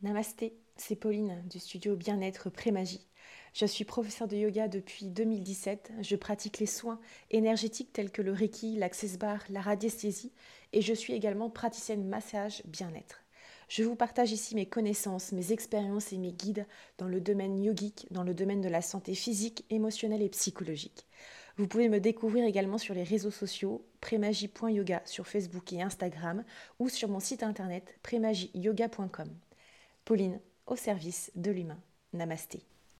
Namasté, c'est Pauline du studio Bien-être Prémagie. Je suis professeure de yoga depuis 2017. Je pratique les soins énergétiques tels que le Reiki, l'Access Bar, la radiesthésie et je suis également praticienne massage bien-être. Je vous partage ici mes connaissances, mes expériences et mes guides dans le domaine yogique, dans le domaine de la santé physique, émotionnelle et psychologique. Vous pouvez me découvrir également sur les réseaux sociaux prémagie.yoga sur Facebook et Instagram ou sur mon site internet prémagieyoga.com. Pauline, au service de l'humain. Namasté.